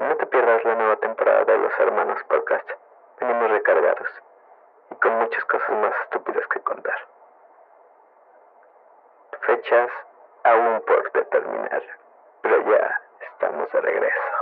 No te pierdas la nueva temporada de Los Hermanos Podcast. Venimos recargados y con muchas cosas más estúpidas que contar. Fechas aún por determinar, pero ya estamos de regreso.